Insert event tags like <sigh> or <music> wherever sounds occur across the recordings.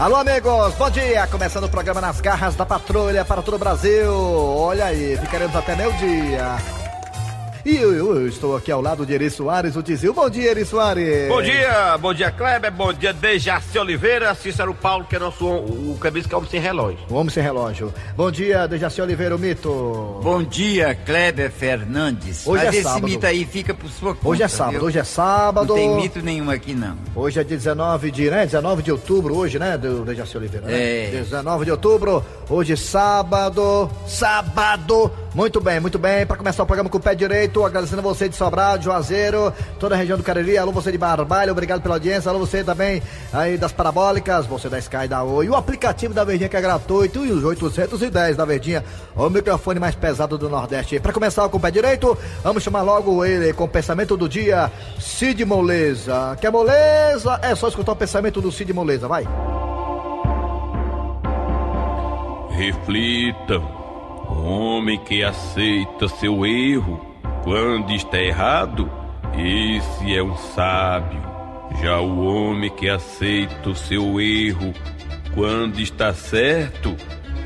Alô, amigos, bom dia! Começando o programa Nas Garras da Patrulha para todo o Brasil. Olha aí, ficaremos até meio-dia. E eu, eu, estou aqui ao lado de Eri Soares, o Tizil. Bom dia, Eri Soares. Bom dia, bom dia, Kleber. Bom dia, Dejaci Oliveira, Cícero Paulo, que é nosso o, o camisa que é o homem sem relógio. O homem sem relógio. Bom dia, Dejaci Oliveira, o mito. Bom dia, Kleber Fernandes. Hoje Mas é esse sábado. mito aí fica por sua conta. Hoje é sábado, viu? hoje é sábado. Não tem mito nenhum aqui, não. Hoje é 19 de, né? 19 de outubro, hoje, né? Do Dejaci Oliveira, né? É. 19 de outubro, hoje sábado, sábado. Muito bem, muito bem. Para começar o programa com o pé direito, agradecendo a você de Sobrado, Juazeiro, toda a região do Cariri. Alô, você de Barbalho, obrigado pela audiência. Alô, você também aí das Parabólicas, você da Sky da Oi. O aplicativo da Verdinha que é gratuito e os 810 da Verdinha, o microfone mais pesado do Nordeste. Para começar com o pé direito, vamos chamar logo ele com o pensamento do dia, Cid Moleza. Quer moleza? É só escutar o pensamento do Cid Moleza, vai. Reflitam. Homem que aceita seu erro quando está errado, esse é um sábio. Já o homem que aceita o seu erro quando está certo,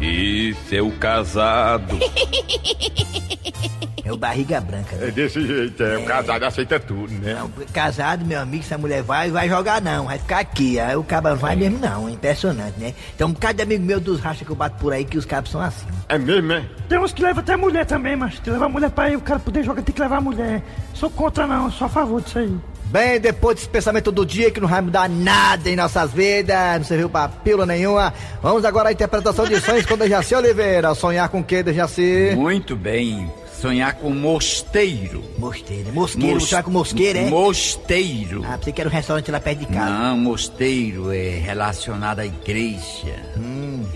esse é o casado. <laughs> É o barriga branca. né? É desse jeito, é. O casado aceita tudo, né? Não, casado, meu amigo, se a mulher vai, vai jogar não, vai ficar aqui. Aí o cabo não vai mesmo não, é impressionante, né? Então, um bocado de amigo meu dos rachas que eu bato por aí que os cabos são assim. É mesmo, é? Tem uns que levam até mulher também, mas tem que levar a mulher pra aí, o cara poder jogar tem que levar a mulher. Sou contra não, sou a favor disso aí. Bem, depois desse pensamento do dia que não vai mudar nada em nossas vidas, não serviu pra pílula nenhuma, vamos agora à interpretação de sonhos com Dejaci Oliveira. Sonhar com o que, Dejaci? Muito bem. Sonhar com mosteiro. Mosteiro, mosqueiro, Mos- você vai com mosqueiro, é? Mosteiro. Ah, pensei que era um restaurante lá perto de casa. Não, mosteiro é relacionado à igreja. Hum.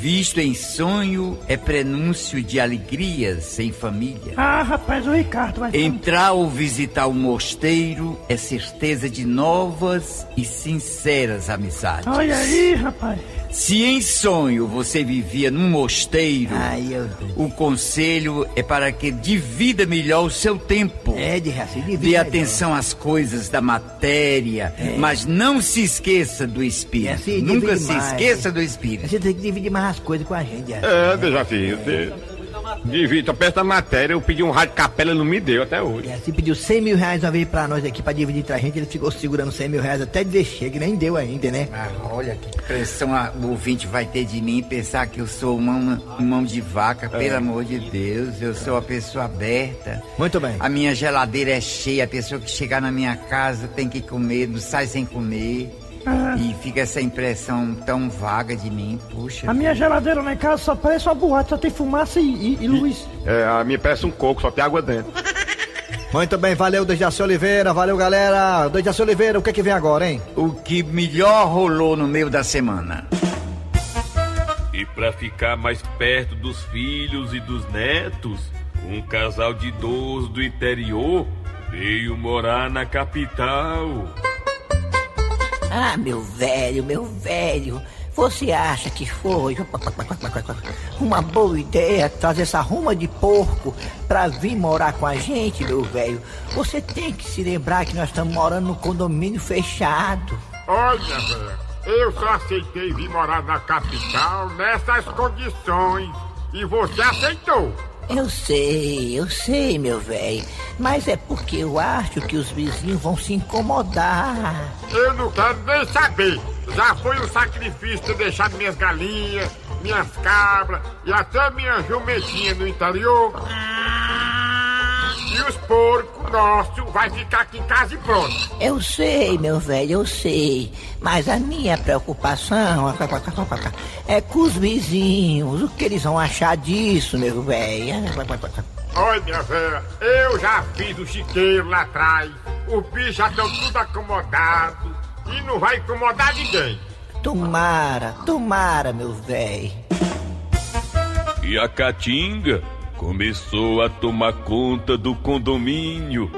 Visto em sonho é prenúncio de alegrias em família. Ah, rapaz, o Ricardo vai Entrar ou visitar o mosteiro é certeza de novas e sinceras amizades. Olha aí, rapaz. Se em sonho você vivia num mosteiro, Ai, eu... o conselho é para que divida melhor o seu tempo. É, de raça, Dê atenção às coisas da matéria, mas não se esqueça do espírito. É assim, Nunca se mais. esqueça do espírito. Você tem que dividir mais as coisas com a gente, é. É, Dejaci, você... Divita, perto da matéria, eu pedi um rádio capela, ele não me deu até hoje. É, Você pediu 100 mil reais uma vez pra nós aqui pra dividir entre a gente, ele ficou segurando 100 mil reais até dizer chega, e nem deu ainda, né? Ah, olha que pressão a- o ouvinte vai ter de mim pensar que eu sou mão, mão de vaca, pelo amor de Deus. Eu sou uma pessoa aberta. Muito bem. A minha geladeira é cheia, a pessoa que chegar na minha casa tem que comer, não sai sem comer. E fica essa impressão tão vaga de mim, puxa. A minha geladeira lá em casa só parece uma boate, só tem fumaça e, e- e luz. É, a minha parece um coco, só tem água dentro. Muito bem, valeu Dejaci Oliveira, valeu galera. Dejaci Oliveira, o que é que vem agora, hein? O que melhor rolou no meio da semana? E para ficar mais perto dos filhos e dos netos, um casal de idosos do interior veio morar na capital. Ah, meu velho, meu velho, você acha que foi uma boa ideia trazer essa ruma de porco pra vir morar com a gente, meu velho? Você tem que se lembrar que nós estamos morando no condomínio fechado. Olha, velho, eu só aceitei vir morar na capital nessas condições. E você aceitou. Eu sei, eu sei, meu velho, mas é porque eu acho que os vizinhos vão se incomodar. Eu não quero nem saber. Já foi um sacrifício ter deixado minhas galinhas, minhas cabras e até minha jumentinha no interior. E os porcos nossos vai ficar aqui em casa e pronto. Eu sei, meu velho, eu sei. Mas a minha preocupação é com os vizinhos. O que eles vão achar disso, meu velho? Olha, minha velha, eu já fiz o chiqueiro lá atrás. Os bichos já estão tudo acomodados. E não vai incomodar ninguém. Tomara, tomara, meu velho. E a Caatinga começou a tomar conta do condomínio.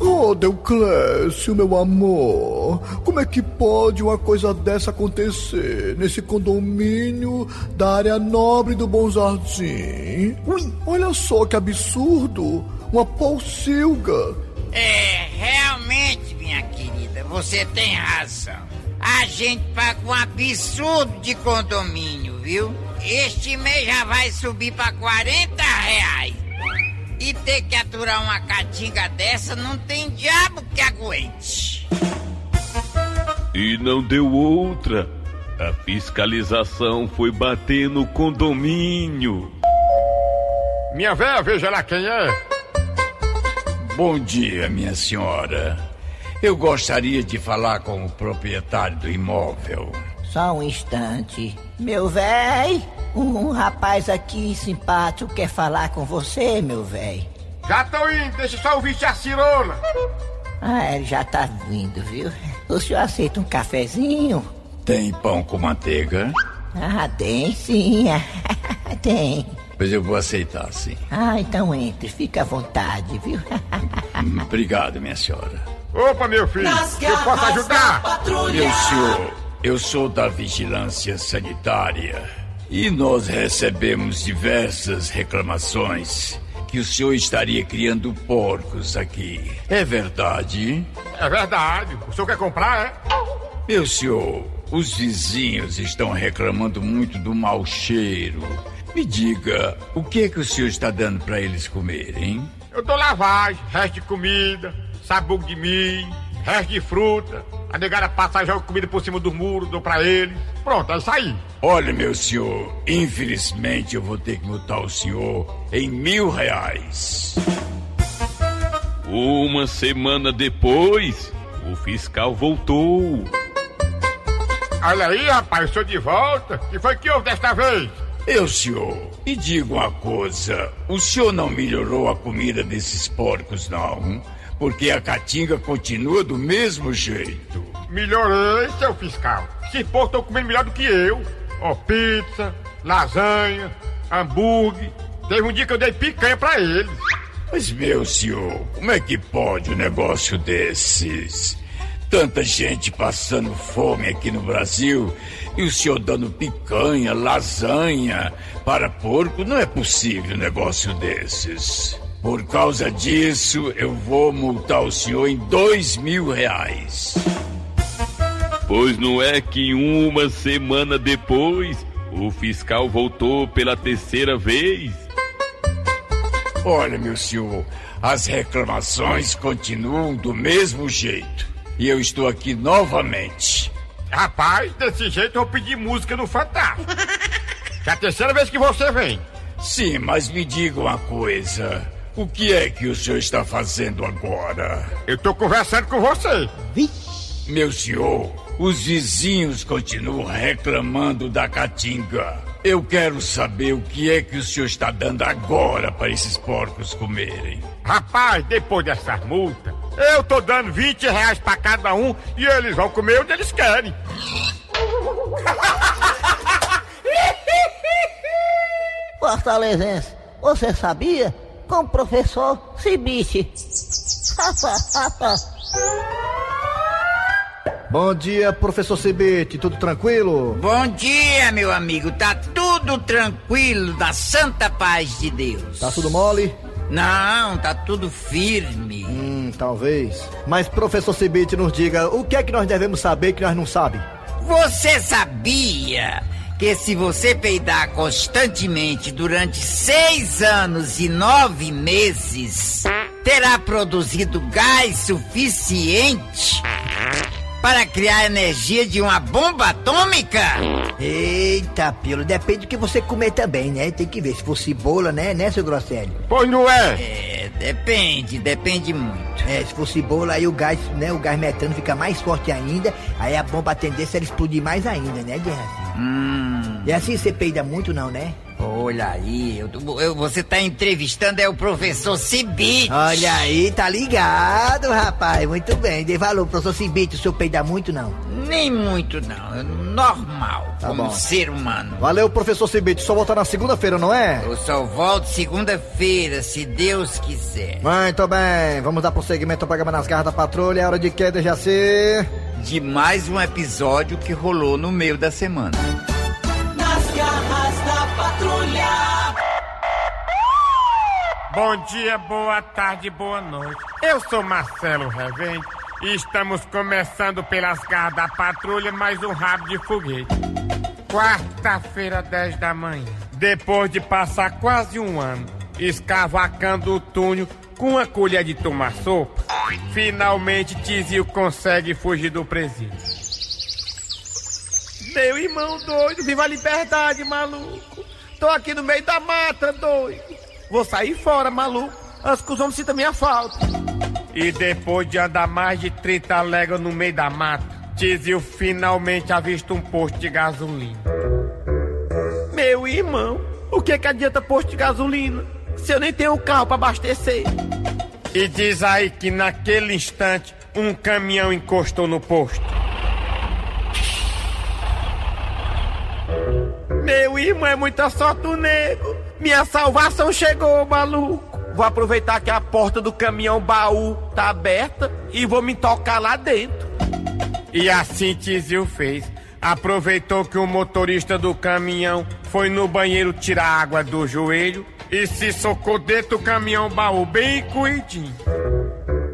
Ô, Deuclésio, meu amor, como é que pode uma coisa dessa acontecer nesse condomínio da área nobre do Bom Jardim? Ui, olha só que absurdo! Uma pocilga! É, realmente, minha querida, você tem razão. A gente paga um absurdo de condomínio, viu? Este mês já vai subir pra 40 reais. E ter que aturar uma catinga dessa não tem diabo que aguente. E não deu outra. A fiscalização foi bater no condomínio. Minha véia, veja lá quem é. Bom dia, minha senhora. Eu gostaria de falar com o proprietário do imóvel. Só um instante. Meu véi, um rapaz aqui simpático quer falar com você, meu véi. Já tô indo, deixa só ouvir a cirola. Ah, ele já tá vindo, viu? O senhor aceita um cafezinho? Tem pão com manteiga? Ah, tem sim. <laughs> tem. Pois eu vou aceitar, sim. Ah, então entre, fica à vontade, viu? <laughs> Hum, Obrigado, minha senhora. Opa, meu filho, eu posso ajudar? Meu senhor, eu sou da Vigilância Sanitária e nós recebemos diversas reclamações que o senhor estaria criando porcos aqui. É verdade? É verdade. O senhor quer comprar, é? Meu senhor, os vizinhos estão reclamando muito do mau cheiro. Me diga, o que é que o senhor está dando para eles comerem? Eu dou lavagem, resto de comida, sabugo de milho, resto de fruta. A negada passa e joga comida por cima do muro, dou pra eles. Pronto, é isso aí. Olha, meu senhor, infelizmente eu vou ter que multar o senhor em mil reais. Uma semana depois, o fiscal voltou. Olha aí, rapaz, eu sou de volta. O que foi que houve desta vez? Eu, senhor, me diga uma coisa: o senhor não melhorou a comida desses porcos, não? Porque a caatinga continua do mesmo jeito. Melhorei, seu fiscal. Esses porcos estão comendo melhor do que eu. Ó, pizza, lasanha, hambúrguer. Teve um dia que eu dei picanha pra eles. Mas, meu senhor, como é que pode um negócio desses? Tanta gente passando fome aqui no Brasil e o senhor dando picanha, lasanha para porco, não é possível um negócio desses. Por causa disso, eu vou multar o senhor em dois mil reais. Pois não é que uma semana depois o fiscal voltou pela terceira vez? Olha, meu senhor, as reclamações continuam do mesmo jeito. E eu estou aqui novamente. Rapaz, desse jeito eu vou pedir música no Fantástico. É a terceira vez que você vem. Sim, mas me diga uma coisa. O que é que o senhor está fazendo agora? Eu tô conversando com você. Meu senhor, os vizinhos continuam reclamando da caatinga. Eu quero saber o que é que o senhor está dando agora para esses porcos comerem. Rapaz, depois dessas multas, eu tô dando 20 reais pra cada um e eles vão comer onde eles querem. <laughs> Fortalezense, você sabia? Com o professor Cibite. Bom dia, professor Cibite, tudo tranquilo? Bom dia, meu amigo. Tá tudo tranquilo, da santa paz de Deus. Tá tudo mole? Não, tá tudo firme. Hum, talvez. Mas, professor Cibite, nos diga, o que é que nós devemos saber que nós não sabemos? Você sabia que se você peidar constantemente durante seis anos e nove meses, terá produzido gás suficiente para criar energia de uma bomba atômica? Eita, pelo, depende do que você comer também, né? Tem que ver se for cebola, né, né, seu Grosselho? Pois não é? É, depende, depende muito. É, se for cebola, aí o gás, né, o gás metano fica mais forte ainda, aí a bomba a tendência é explodir mais ainda, né, Guerra? Hum, É assim você peida muito não, né? Olha aí, eu- eu- você tá entrevistando é o professor Cibite. Olha aí, tá ligado, rapaz. Muito bem. Dê valor, professor Cibite. O senhor peida muito, não? Nem muito não, é normal, Tá como bom. ser humano. Valeu, professor Cibite, só voltar na segunda-feira, não é? Eu só volto segunda-feira, se Deus quiser. Muito bem, vamos dar prosseguimento ao programa Nas Garras da Patrulha. É hora de quê, Dejaci? De mais um episódio que rolou no meio da semana. Bom dia, boa tarde, boa noite. Eu sou Marcelo Revente Estamos começando pelas garras da patrulha mais um rabo de foguete. Quarta-feira, 10 da manhã. Depois de passar quase um ano escavacando o túnel com uma colher de tomar sopa, finalmente Tizio consegue fugir do presídio. Meu irmão doido, viva a liberdade, maluco. Tô aqui no meio da mata, doido. Vou sair fora, maluco. Antes que os homens sintam minha falta. E depois de andar mais de 30 léguas no meio da mata, Tizio finalmente avista um posto de gasolina. Meu irmão, o que que adianta posto de gasolina? Se eu nem tenho carro pra abastecer. E diz aí que naquele instante um caminhão encostou no posto. Meu irmão, é muita sorte do nego. Minha salvação chegou, maluco. Vou aproveitar que a porta do caminhão baú tá aberta e vou me tocar lá dentro. E assim Tizio fez. Aproveitou que o motorista do caminhão foi no banheiro tirar água do joelho e se socou dentro do caminhão baú bem cuidinho.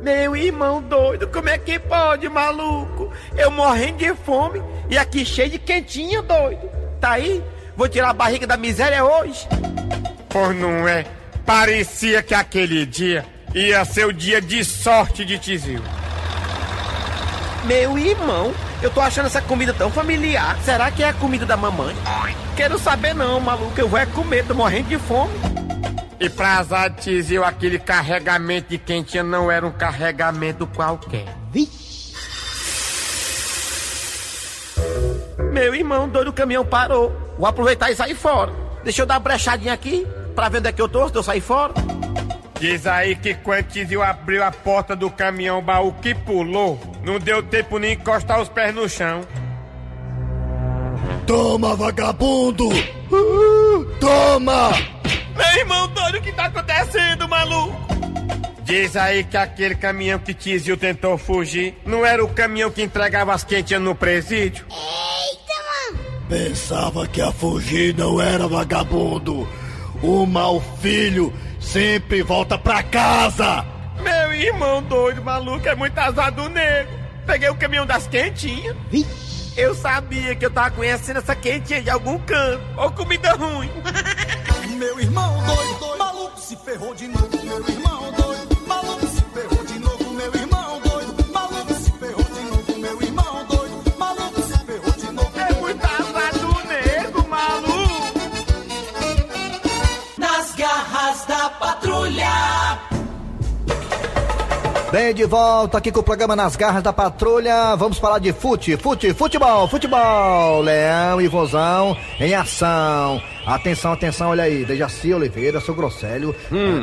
Meu irmão doido, como é que pode, maluco? Eu morrendo de fome e aqui cheio de quentinho, doido. Tá aí? Vou tirar a barriga da miséria hoje. Pois não é? Parecia que aquele dia ia ser o dia de sorte de Tizio. Meu irmão, eu tô achando essa comida tão familiar. Será que é a comida da mamãe? Quero saber não, maluco. Eu vou é comer, tô morrendo de fome. E pra azar de Tizio, aquele carregamento de quentinha não era um carregamento qualquer. Meu irmão, doido, o caminhão parou. Vou aproveitar e sair fora. Deixa eu dar uma brechadinha aqui pra ver onde é que eu tô, se eu sair fora. Diz aí que quando Tizio abriu a porta do caminhão baú que pulou, não deu tempo nem encostar os pés no chão. Toma, vagabundo! Uh, toma! Meu irmão, doido, o que tá acontecendo, maluco? Diz aí que aquele caminhão que Tizio tentou fugir não era o caminhão que entregava as quentinhas no presídio? Pensava que a fugir não era vagabundo. O mau filho sempre volta pra casa. Meu irmão doido, maluco, é muito azar do nego. Peguei o caminhão das quentinhas. Eu sabia que eu tava conhecendo essa quentinha de algum canto. Ou comida ruim. <laughs> Meu irmão doido, maluco se ferrou de novo. Meu irmão doido, Bem, de volta aqui com o programa Nas Garras da Patrulha. Vamos falar de fute, fute, futebol, futebol. Leão e Vozão em ação. Atenção, atenção, olha aí. Dejaci Oliveira, seu Grosselho.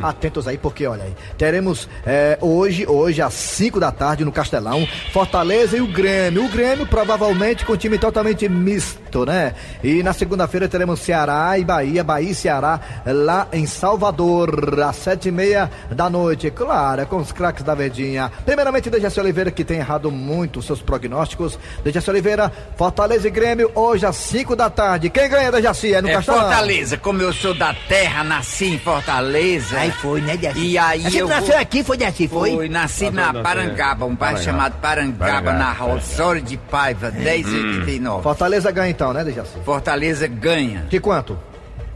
Atentos aí, porque olha aí. Teremos é, hoje, hoje, às 5 da tarde, no Castelão, Fortaleza e o Grêmio. O Grêmio, provavelmente, com um time totalmente misto, né? E na segunda-feira teremos Ceará e Bahia, Bahia e Ceará, lá em Salvador, às sete e meia da noite. Claro, é com os craques da Verdinha. Primeiramente, Dejaci Oliveira, que tem errado muito os seus prognósticos. Dejaci Oliveira, Fortaleza e Grêmio, hoje às 5 da tarde. Quem ganha, Dejaci? É no É Castelão. Fortaleza, como eu sou da terra, nasci em Fortaleza. Aí foi, né, Dejaci? E aí Você eu nasceu vou- aqui, foi Dejaci, foi? Foi, nasci na Parangaba, um bairro chamado Parangaba, na rua Osório de Paiva, 1089. Fortaleza ganha então, né, Dejaci? Fortaleza ganha De quanto?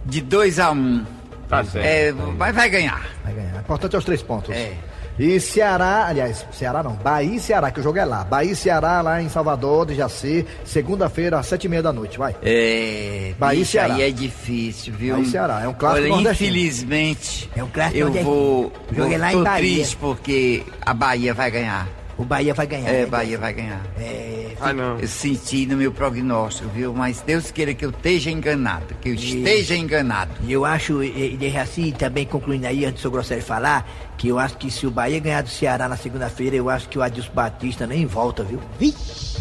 de 2 a 1 um. Tá certo. É, vai, vai ganhar. Vai ganhar. O importante é os três pontos. É. E Ceará, aliás, Ceará não, Bahia e Ceará, que o jogo é lá. Bahia e Ceará, lá em Salvador, de Jaci, segunda-feira, às sete e meia da noite, vai. É, Bahia e Ceará. aí é difícil, viu? Bahia e Ceará, é um clássico Olha, infelizmente, É um clássico eu nordestino. vou, jogo é lá em tô Bahia. triste porque a Bahia vai ganhar. O Bahia vai ganhar. É, né, Bahia vai ganhar. É, Ah, não. Eu senti no meu prognóstico, viu? Mas Deus queira que eu esteja enganado, que eu esteja enganado. E eu acho, e, e Dejaci, também concluindo aí, antes do seu Grosselho falar, que eu acho que se o Bahia ganhar do Ceará na segunda-feira, eu acho que o Adilson Batista nem volta, viu?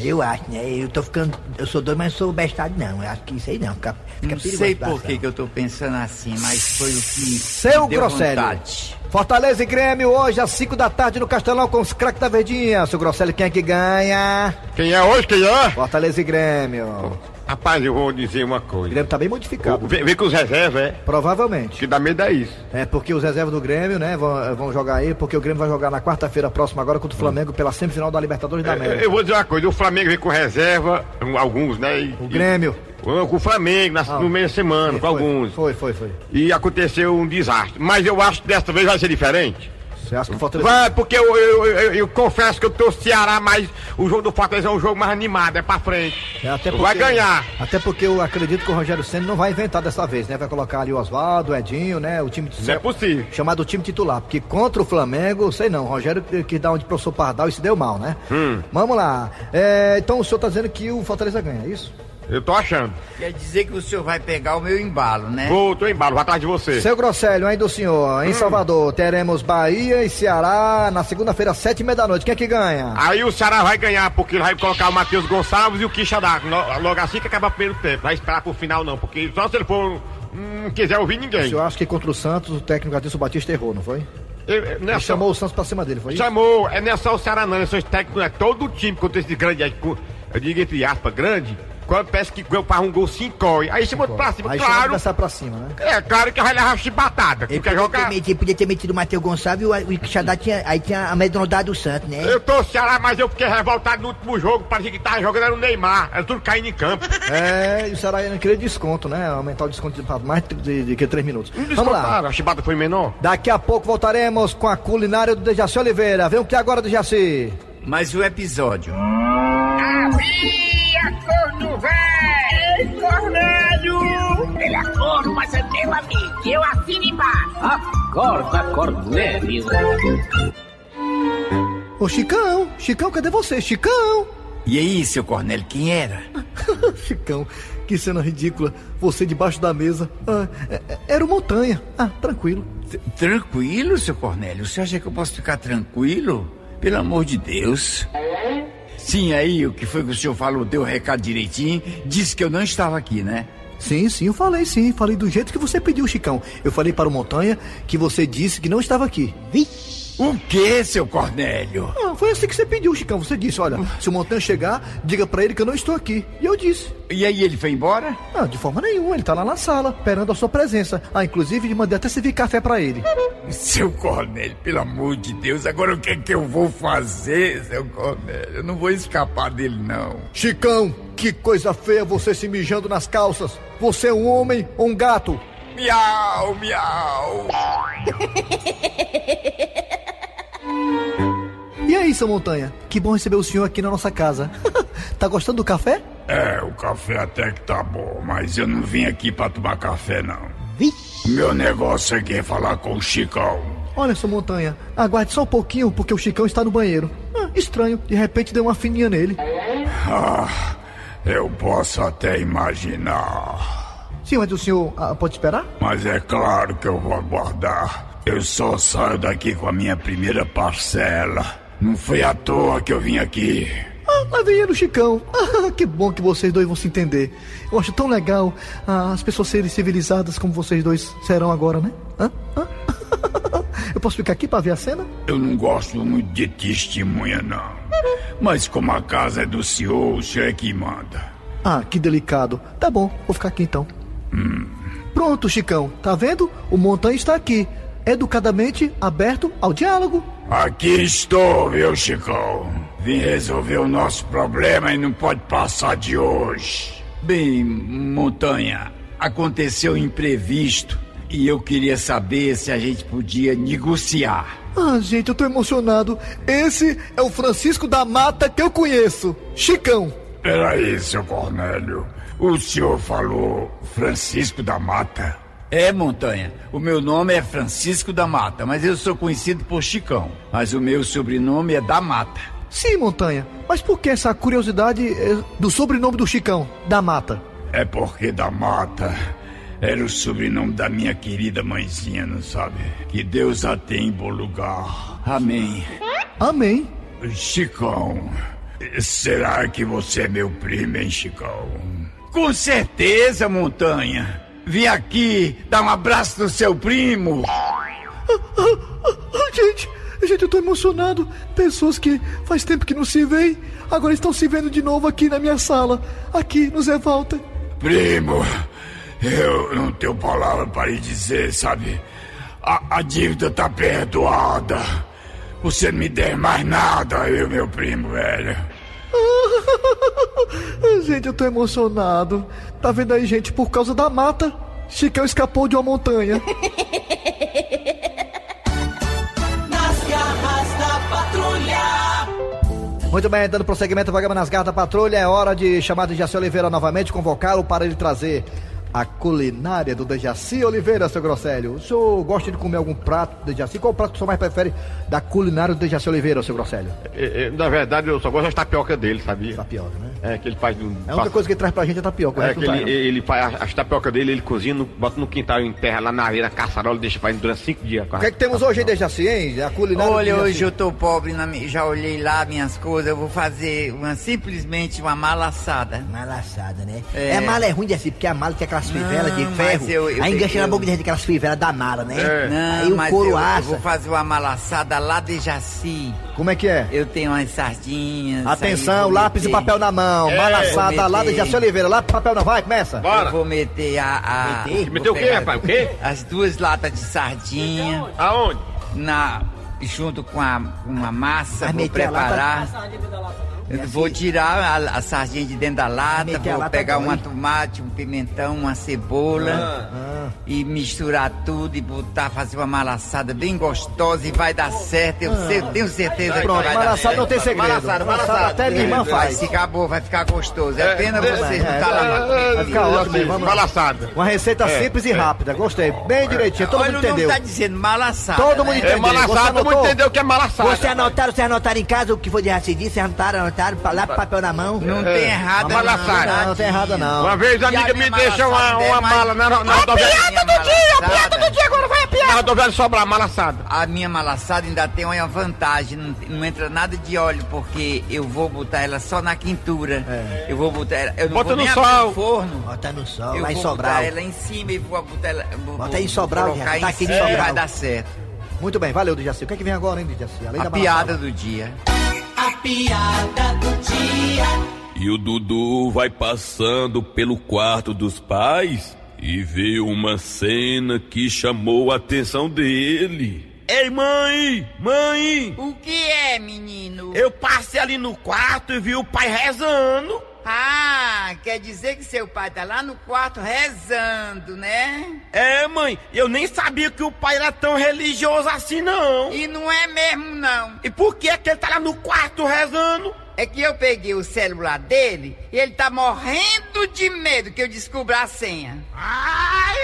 Eu acho, né? Eu tô ficando. Eu sou doido, mas não sou bestado, não. Eu acho que isso aí não. Fica, fica Não sei por que que eu tô pensando assim, mas foi o que Seu vontade. Fortaleza e Grêmio, hoje às 5 da tarde no Castelão com os craques da Verdinha. Seu Grosselio, quem é que ganha? Quem é hoje? Quem é? Fortaleza e Grêmio. Rapaz, eu vou dizer uma O coisa. Grêmio tá bem modificado. Vem, vem com os reservas, é? Provavelmente. Que dá medo é isso. É porque os reservas do Grêmio, né, vão, vão jogar aí, porque o Grêmio vai jogar na quarta-feira próxima agora contra o Flamengo pela semifinal da Libertadores da Eu, América. eu vou dizer uma coisa, o Flamengo vem com reserva, alguns, né? E, O Grêmio. e- com o Flamengo, na, Ah. no meio da semana, com alguns. Foi, foi, foi. E aconteceu um desastre. Mas eu acho que desta vez vai ser diferente. Você acha que o Fortaleza... Vai, porque eu, eu, eu- eu confesso que eu tô Ceará, mas o jogo do Fortaleza é um jogo mais animado, é pra frente. É, até Vai ganhar. Até porque eu acredito que o Rogério Senna não vai inventar dessa vez, né? Vai colocar ali o Oswaldo, o Edinho, né? O time Isso é possível. chamado time titular. Porque contra o Flamengo, sei não, o Rogério que- dá onde o professor Pardal e se deu mal, né? Hum. Vamos lá. É, então o senhor tá dizendo que o Fortaleza ganha, é isso? Eu tô achando. Quer dizer que o senhor vai pegar o meu embalo, né? Vou, tô embalo, vou atrás de você. Seu Grosselho, hein, do senhor? Em Hum. Salvador, teremos Bahia e Ceará na segunda-feira, sete e meia da noite. Quem é que ganha? Aí o Ceará vai ganhar, porque ele vai colocar o Matheus Gonçalves e o Quixadá. Logo assim que acaba o primeiro tempo. Vai esperar pro final, não, porque só se ele for. Não quiser ouvir O ninguém. senhor acha que contra o Santos o técnico Adilson Batista errou, não foi? Ele, ele- é Ele só- chamou o Santos pra cima dele, foi isso? Chamou, é, não é só o Ceará não, são os técnicos, é todo o time contra esse grande eu digo entre aspas, grande, quando parece que eu faz um gol se encolhe. Aí chamou pra cima, Aí claro. começar pra cima, né? É claro que vai levar chibatada. Ele podia, ter jogar? metido, ele podia ter metido o Matheus Gonçalves e o, o Quixadá tinha, aí tinha amedrontado o Santos, né? Eu tô Ceará, mas eu fiquei revoltado no último jogo. Parecia que tava jogando era o Neymar. Era tudo caindo em campo. É, e o Ceará não queria desconto, né? Aumentar o desconto de pra mais de, de que três minutos. Vamos lá. A chibata foi menor. Daqui a pouco voltaremos com a culinária do Dejaci Oliveira. Vem o que agora, Dejaci? Mais um episódio. Havia corno velho! Ei, Cornélio! Ele é corno, mas é meu amigo. Eu assino embaixo. Acorda, Cornélio. Ô, Chicão, Chicão, cadê você? Chicão! E aí, seu Cornélio, quem era? <laughs> Chicão, que cena ridícula. Você debaixo da mesa. Ah, é- é- era o Montanha. Ah, tranquilo. T- Tranquilo, seu Cornélio? Você acha que eu posso ficar tranquilo? Pelo amor de Deus. Sim, aí o que foi que o senhor falou, deu o recado direitinho, disse que eu não estava aqui, né? Sim, sim, eu falei sim. Falei do jeito que você pediu, Chicão. Eu falei para o Montanha que você disse que não estava aqui. O que, seu Cornélio? Ah, foi assim que você pediu, Chicão. Você disse, olha, se o Montanha chegar, diga pra ele que eu não estou aqui. E eu disse. E aí ele foi embora? Ah, de forma nenhuma, ele tá lá na sala, esperando a sua presença. Ah, inclusive, mandei até servir café pra ele. Seu Cornélio, pelo amor de Deus, agora o que é que eu vou fazer, seu Cornélio? Eu não vou escapar dele, não. Chicão, que coisa feia você se mijando nas calças. Você é um homem ou um gato? Miau, miau. <laughs> E aí, seu Montanha? Que bom receber o senhor aqui na nossa casa. <laughs> tá gostando do café? É, o café até que tá bom, mas eu não vim aqui pra tomar café, não. Meu negócio aqui é falar com o Chicão. Olha, seu Montanha, aguarde só um pouquinho, porque o Chicão está no banheiro. Ah, estranho, de repente deu uma fininha nele. Ah, eu posso até imaginar. Sim, mas o senhor ah, pode esperar? Mas é claro que eu vou aguardar. Eu só saio daqui com a minha primeira parcela. Não foi à toa que eu vim aqui. Ah, lá vem ele o Chicão. Ah, que bom que vocês dois vão se entender. Eu acho tão legal ah, as pessoas serem civilizadas como vocês dois serão agora, né? Hã? Hã? <laughs> Eu posso ficar aqui pra ver a cena? Eu não gosto muito de testemunha, não. Mas como a casa é do senhor, o senhor é que manda. Ah, que delicado. Tá bom, vou ficar aqui então. Pronto, Chicão. Tá vendo? O Montanha está aqui. Educadamente aberto ao diálogo. Aqui estou, viu, Chicão? Vim resolver o nosso problema e não pode passar de hoje. Bem, Montanha, aconteceu imprevisto e eu queria saber se a gente podia negociar. Ah, gente, eu tô emocionado. Esse é o Francisco da Mata que eu conheço. Chicão. Peraí, seu Cornélio. O senhor falou Francisco da Mata? É, Montanha, o meu nome é Francisco da Mata, mas eu sou conhecido por Chicão. Mas o meu sobrenome é da Mata. Sim, Montanha. Mas por que essa curiosidade eh, do sobrenome do Chicão, da Mata? É porque da Mata era o sobrenome da minha querida mãezinha, não sabe? Que Deus a tenha em bom lugar. Amém. Amém. Chicão, será que você é meu primo, hein, Chicão? Com certeza, Montanha. Vim aqui dar um abraço no seu primo. Ah, gente, gente, eu tô tô emocionado. Pessoas que faz tempo que não se veem, agora estão se vendo de novo aqui na minha sala, aqui no Zé Walter. Primo, eu não tenho palavra para lhe dizer, sabe? A, a dívida tá perdoada. Você não me der mais nada, eu, meu primo, velho. <laughs> gente, eu tô emocionado. Tá vendo aí, gente, por causa da mata, Chicão escapou de uma montanha. <laughs> Nas garras da patrulha. Muito bem, dando prosseguimento ao programa nas garras da patrulha, é hora de chamar de Jaci Oliveira novamente, convocá-lo para ele trazer a culinária do Dejaci Oliveira, seu Grosselho. O senhor gosta de comer algum prato do Dejaci? Qual o prato que o senhor mais prefere da culinária do Dejaci Oliveira, seu Grosselho? É, é, na verdade, eu só gosto das tapioca dele, sabia? Tapioca, né? É, que ele faz... Um, É a única coisa que ele traz pra gente é tapioca. É que ele, ele faz as tapioca dele, ele cozinha, no- bota no quintal em terra, lá na areia, na caçarola, deixa fazendo durante cinco dias. O que é que temos hoje aí, Dejaci, hein? A culinária do Olha, hoje eu tô pobre, na já olhei lá minhas coisas, eu vou fazer uma, simplesmente uma malaçada. Malaçada, né? É. É. a mala é ruim de assim, porque a mala tem aquelas fivelas de ferro. eu- eu- aí engancha na boca de gente aquelas fivelas da mala, né? É. Não, aí o mas couro eu, eu vou fazer uma malaçada lá de Jaci. Como é que é? Eu tenho umas sardinhas. Atenção, lápis e papel na mão. É. Malaçada Vou lá de Jaci Oliveira. Lápis e papel não vai, começa. Bora. Eu vou meter a. a Meter? o quê, rapaz? O quê? As duas latas de sardinha Aonde? na, junto com a, uma massa, Vai vou meter a lata- preparar. Eu vou tirar a, a sardinha de dentro da lata, vou lata pegar uma tomate, um pimentão, uma cebola Ah. e misturar tudo e botar, fazer uma malaçada bem gostosa e vai dar certo. Eu sei- tenho certeza que Pronto, vai dar malaçada certo. não tem segredo. Malaçada, malaçada. até minha irmã Vai faz. ficar bom, vai ficar gostoso. É pena é, você é, não estar lá na Vai comida. ficar ótimo, vamos lá. Malaçada. Uma receita É, simples e rápida. Gostei. Bem direitinho. Todo Olha, mundo o nome entendeu. tá dizendo malaçada. Todo mundo né? entendeu. É malaçada, Você todo mundo entendeu que é malaçada. Você anotaram, vocês anotaram em casa o que foi de raciocínio? Vocês anotaram, pa- lá papel na mão? Não tem errada, Uma malaçada. Não, não tem errada não. Uma vez a a amiga me deixou uma, é uma mais- mala na, na A rodoviária. piada do dia, a piada do dia agora vai a piada. Na rodoviária de Sobrar, malaçada. A minha malaçada ainda tem uma vantagem, não, não entra nada de óleo, porque eu vou botar ela só na quintura. Eu vou botar ela, eu não Bota vou no nem sol. abrir o forno. Bota no sol, Eu lá em vou botar ela em cima e vou botar ela. Vou, Bota aí em Sobral, já, tá aqui em e Sobral. vai dar certo. Muito bem, valeu, Dejaci. O que é que vem agora, hein, Dejaci? Além A da piada do dia. Piada do dia. E o Dudu vai passando pelo quarto dos pais e vê uma cena que chamou a atenção dele. Ei, mãe! Mãe! O que é, menino? Eu passei ali no quarto e vi o pai rezando. Quer dizer que seu pai tá lá no quarto rezando, né? É, mãe, eu nem sabia que o pai era tão religioso assim, não. E não é mesmo, não. E por que, que ele tá lá no quarto rezando? É que eu peguei o celular dele e ele tá morrendo de medo que eu descubra a senha. Ai!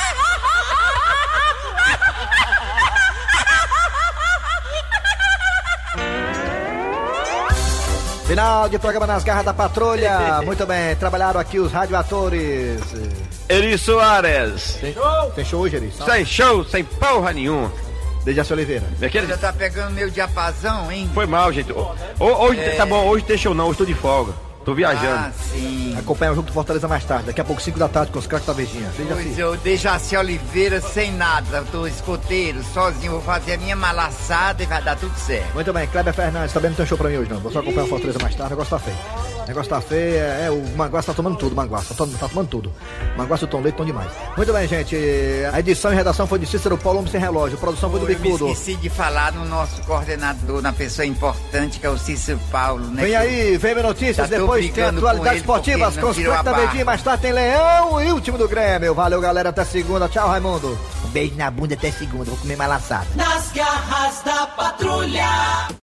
<laughs> Final de programa nas garras da patrulha. <laughs> Muito bem, trabalharam aqui os radioatores. Eri Soares. Tem show? Tem show hoje, Eri? Sem show, sem porra nenhuma. Dejaci Oliveira. Aquele... Já tá pegando meu diapasão, hein? Foi mal, gente. Ho- ho- Hoje, É. tá bom, hoje tem show não, hoje tô de folga. Tô Ah, viajando. sim. Acompanha o jogo do Fortaleza mais tarde. Daqui a pouco, 5 da tarde, com os craques da Verdinha. Pois Dejaci. eu Dejaci Oliveira sem nada, eu tô escoteiro, sozinho, vou fazer a minha malaçada e vai dar tudo certo. Muito bem, Kleber Fernandes, também não tem show pra mim hoje, não. Vou só acompanhar o Fortaleza mais tarde. O negócio tá feio. O negócio tá feio. É, é, o Manguaça tá tomando tudo, Manguaça. Tá, tomando- tá tomando tudo. Manguaça e o Tom Leite estão demais. Muito bem, gente. A edição e redação foi de Cícero Paulo Homem Sem Relógio. A produção foi do Eu Bicudo. esqueci de falar no nosso coordenador, na pessoa importante que é o Cícero Paulo, né? Vem que aí, vem notícias, Já depois tem atualidades esportivas com da Verdinha. Mais tarde tem Leão e o time do Grêmio. Valeu, galera. Até segunda. Tchau, Raimundo. Um beijo na bunda até segunda, vou comer malaçada. Nas garras da patrulha.